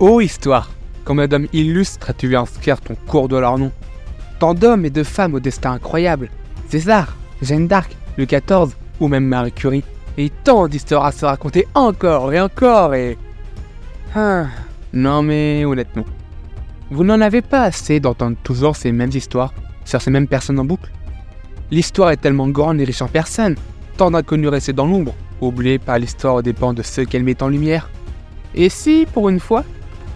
Oh histoire, un homme illustre as-tu vu inscrire ton cours de leur nom Tant d'hommes et de femmes au destin incroyable. César, Jeanne d'Arc, Louis XIV ou même Marie Curie. Et tant d'histoires à se raconter encore et encore et... Ah, non mais honnêtement, vous n'en avez pas assez d'entendre toujours ces mêmes histoires sur ces mêmes personnes en boucle L'histoire est tellement grande et riche en personnes, tant d'inconnus restés dans l'ombre, oubliés par l'histoire aux dépens de ceux qu'elle met en lumière. Et si, pour une fois,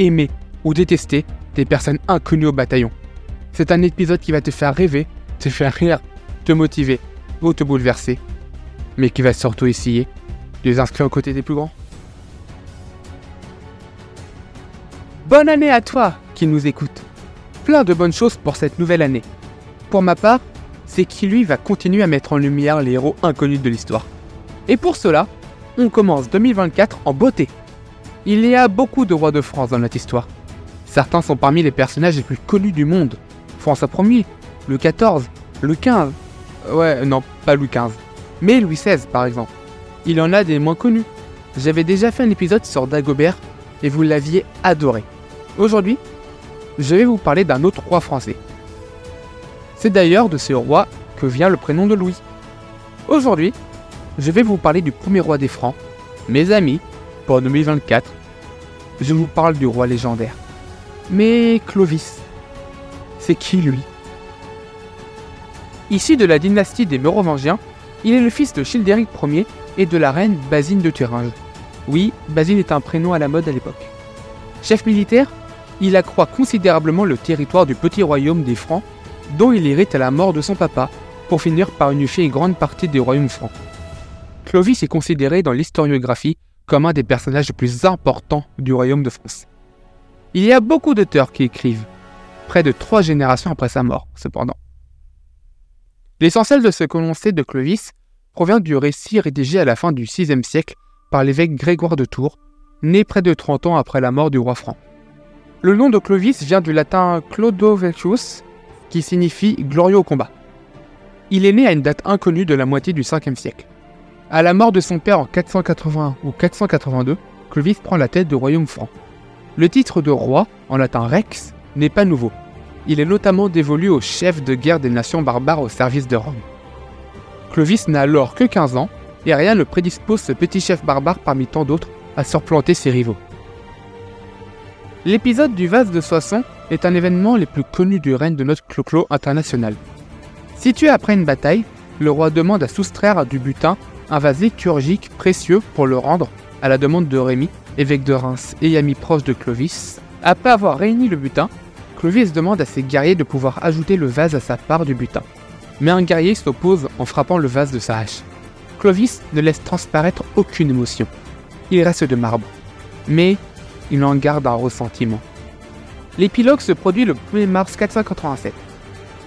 aimer ou détester des personnes inconnues au bataillon. C'est un épisode qui va te faire rêver, te faire rire, te motiver ou te bouleverser, mais qui va surtout essayer de les inscrire aux côtés des plus grands. Bonne année à toi qui nous écoute. Plein de bonnes choses pour cette nouvelle année. Pour ma part, c'est qui lui va continuer à mettre en lumière les héros inconnus de l'histoire. Et pour cela, on commence 2024 en beauté. Il y a beaucoup de rois de France dans notre histoire. Certains sont parmi les personnages les plus connus du monde. François Ier, Louis XIV, Louis XV. Ouais, non, pas Louis XV. Mais Louis XVI par exemple. Il en a des moins connus. J'avais déjà fait un épisode sur Dagobert et vous l'aviez adoré. Aujourd'hui, je vais vous parler d'un autre roi français. C'est d'ailleurs de ce roi que vient le prénom de Louis. Aujourd'hui, je vais vous parler du premier roi des Francs. Mes amis, pour 2024, je vous parle du roi légendaire. Mais Clovis, c'est qui lui? Issu de la dynastie des Mérovingiens, il est le fils de Childéric Ier et de la reine Basine de Thuringe. Oui, Basine est un prénom à la mode à l'époque. Chef militaire, il accroît considérablement le territoire du petit royaume des Francs dont il hérite à la mort de son papa, pour finir par unifier une grande partie des royaumes francs. Clovis est considéré dans l'historiographie comme un des personnages les plus importants du royaume de France. Il y a beaucoup d'auteurs qui écrivent, près de trois générations après sa mort, cependant. L'essentiel de ce que l'on sait de Clovis provient du récit rédigé à la fin du VIe siècle par l'évêque Grégoire de Tours, né près de 30 ans après la mort du roi franc. Le nom de Clovis vient du latin Clodovecius, qui signifie glorieux au combat. Il est né à une date inconnue de la moitié du 5e siècle. À la mort de son père en 481 ou 482, Clovis prend la tête du royaume franc. Le titre de roi, en latin rex, n'est pas nouveau. Il est notamment dévolu au chef de guerre des nations barbares au service de Rome. Clovis n'a alors que 15 ans, et rien ne prédispose ce petit chef barbare parmi tant d'autres à surplanter ses rivaux. L'épisode du vase de Soissons est un événement les plus connus du règne de notre clo-clo international. Situé après une bataille, le roi demande à soustraire du butin un vase liturgique précieux pour le rendre, à la demande de Rémy, évêque de Reims et ami proche de Clovis. Après avoir réuni le butin, Clovis demande à ses guerriers de pouvoir ajouter le vase à sa part du butin. Mais un guerrier s'oppose en frappant le vase de sa hache. Clovis ne laisse transparaître aucune émotion. Il reste de marbre. Mais il en garde un ressentiment. L'épilogue se produit le 1er mars 487.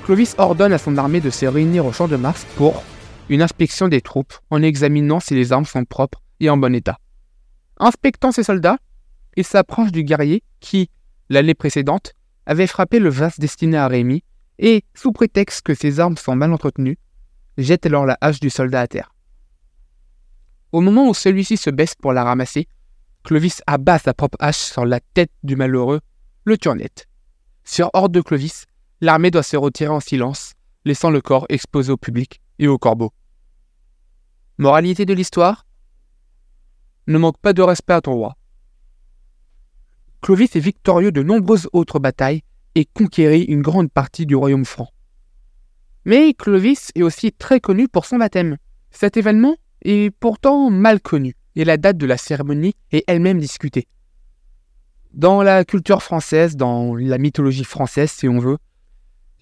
Clovis ordonne à son armée de se réunir au champ de Mars pour une inspection des troupes en examinant si les armes sont propres et en bon état. Inspectant ses soldats, il s'approche du guerrier qui, l'année précédente, avait frappé le vase destiné à Rémi et, sous prétexte que ses armes sont mal entretenues, jette alors la hache du soldat à terre. Au moment où celui-ci se baisse pour la ramasser, Clovis abat sa propre hache sur la tête du malheureux, le turnette. Sur ordre de Clovis, l'armée doit se retirer en silence, laissant le corps exposé au public et aux corbeaux. Moralité de l'histoire? Ne manque pas de respect à ton roi. Clovis est victorieux de nombreuses autres batailles et conquérit une grande partie du royaume franc. Mais Clovis est aussi très connu pour son baptême. Cet événement est pourtant mal connu et la date de la cérémonie est elle-même discutée. Dans la culture française, dans la mythologie française si on veut,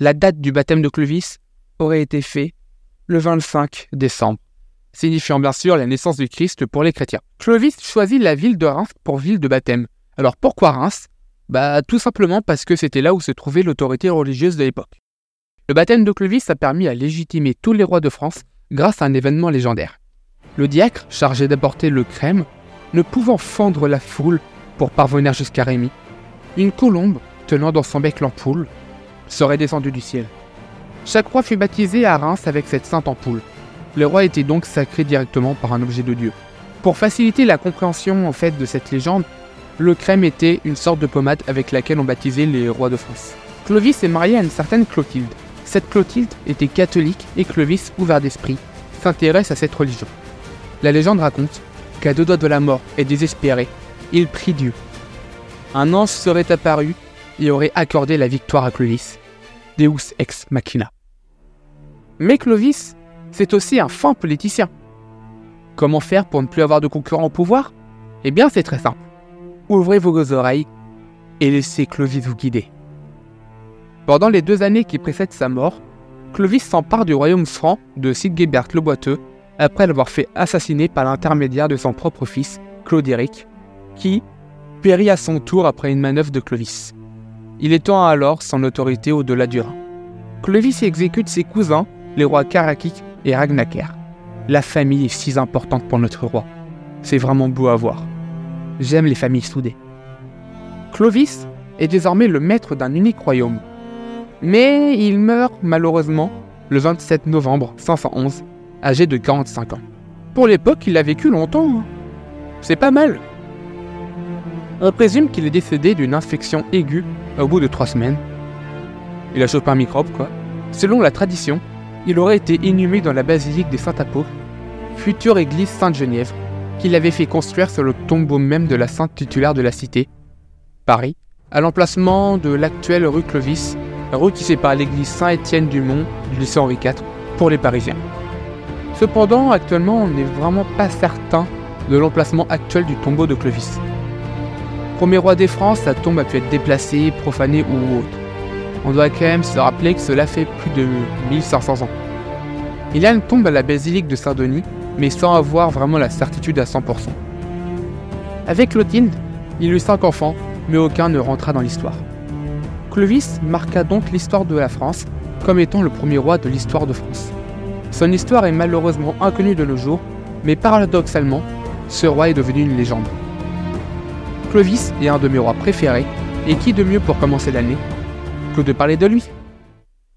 la date du baptême de Clovis aurait été faite le 25 décembre, signifiant bien sûr la naissance du Christ pour les chrétiens. Clovis choisit la ville de Reims pour ville de baptême, Alors pourquoi Reims? Bah tout simplement parce que c'était là où se trouvait l'autorité religieuse de l'époque. Le baptême de Clovis a permis à légitimer tous les rois de France grâce à un événement légendaire. Le diacre, chargé d'apporter le crème, ne pouvant fendre la foule pour parvenir jusqu'à Rémy, une colombe, tenant dans son bec l'ampoule, serait descendue du ciel. Chaque roi fut baptisé à Reims avec cette sainte ampoule. Le roi était donc sacré directement par un objet de Dieu. Pour faciliter la compréhension en fait de cette légende, le crème était une sorte de pommade avec laquelle on baptisait les rois de France. Clovis est marié à une certaine Clotilde. Cette Clotilde était catholique et Clovis, ouvert d'esprit, s'intéresse à cette religion. La légende raconte qu'à deux doigts de la mort et désespéré, il prie Dieu. Un ange serait apparu et aurait accordé la victoire à Clovis. Deus ex machina. Mais Clovis, c'est aussi un fin politicien. Comment faire pour ne plus avoir de concurrents au pouvoir? Eh bien, c'est très simple. Ouvrez vos oreilles et laissez Clovis vous guider. Pendant les deux années qui précèdent sa mort, Clovis s'empare du royaume franc de Sigebert le Boiteux après l'avoir fait assassiner par l'intermédiaire de son propre fils, Claudéric, qui périt à son tour après une manœuvre de Clovis. Il étend alors son autorité au-delà du Rhin. Clovis exécute ses cousins, les rois Karakik et Ragnaker. La famille est si importante pour notre roi. C'est vraiment beau à voir. J'aime les familles soudées. Clovis est désormais le maître d'un unique royaume. Mais il meurt malheureusement le 27 novembre 511, âgé de 45 ans. Pour l'époque, il a vécu longtemps. Hein. C'est pas mal. On présume qu'il est décédé d'une infection aiguë au bout de trois semaines. Il a chopé un microbe, quoi. Selon la tradition, il aurait été inhumé dans la basilique des Saints-Apôtres, future église Sainte-Geneviève, qu'il avait fait construire sur le tombeau même de la sainte titulaire de la cité, Paris, à l'emplacement de l'actuelle rue Clovis, rue qui sépare l'église Saint-Étienne du Mont du lycée Henri IV pour les Parisiens. Cependant, actuellement, on n'est vraiment pas certain de l'emplacement actuel du tombeau de Clovis. Premier roi des France, sa tombe a pu être déplacée, profanée ou autre. On doit quand même se rappeler que cela fait plus de 1500 ans. Il y a une tombe à la basilique de Saint-Denis, mais sans avoir vraiment la certitude à 100%. Avec Clotilde, il eut cinq enfants, mais aucun ne rentra dans l'histoire. Clovis marqua donc l'histoire de la France comme étant le premier roi de l'histoire de France. Son histoire est malheureusement inconnue de nos jours, mais paradoxalement, ce roi est devenu une légende. Clovis est un de mes rois préférés, et qui de mieux pour commencer l'année que de parler de lui?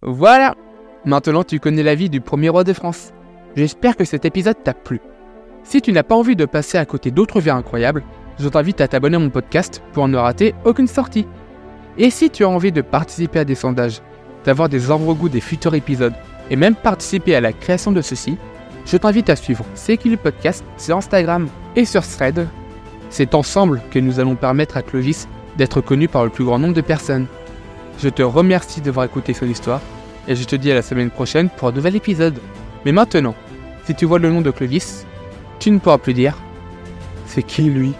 Voilà Maintenant tu connais la vie du premier roi de France. J'espère que cet épisode t'a plu. Si tu n'as pas envie de passer à côté d'autres vies incroyables, je t'invite à t'abonner à mon podcast pour ne rater aucune sortie. Et si tu as envie de participer à des sondages, d'avoir des avant-goûts des futurs épisodes, et même participer à la création de ceux-ci, je t'invite à suivre C'est qui podcast sur Instagram et sur Thread c'est ensemble que nous allons permettre à Clovis d'être connu par le plus grand nombre de personnes. Je te remercie d'avoir écouté son histoire et je te dis à la semaine prochaine pour un nouvel épisode. Mais maintenant, si tu vois le nom de Clovis, tu ne pourras plus dire c'est qui lui?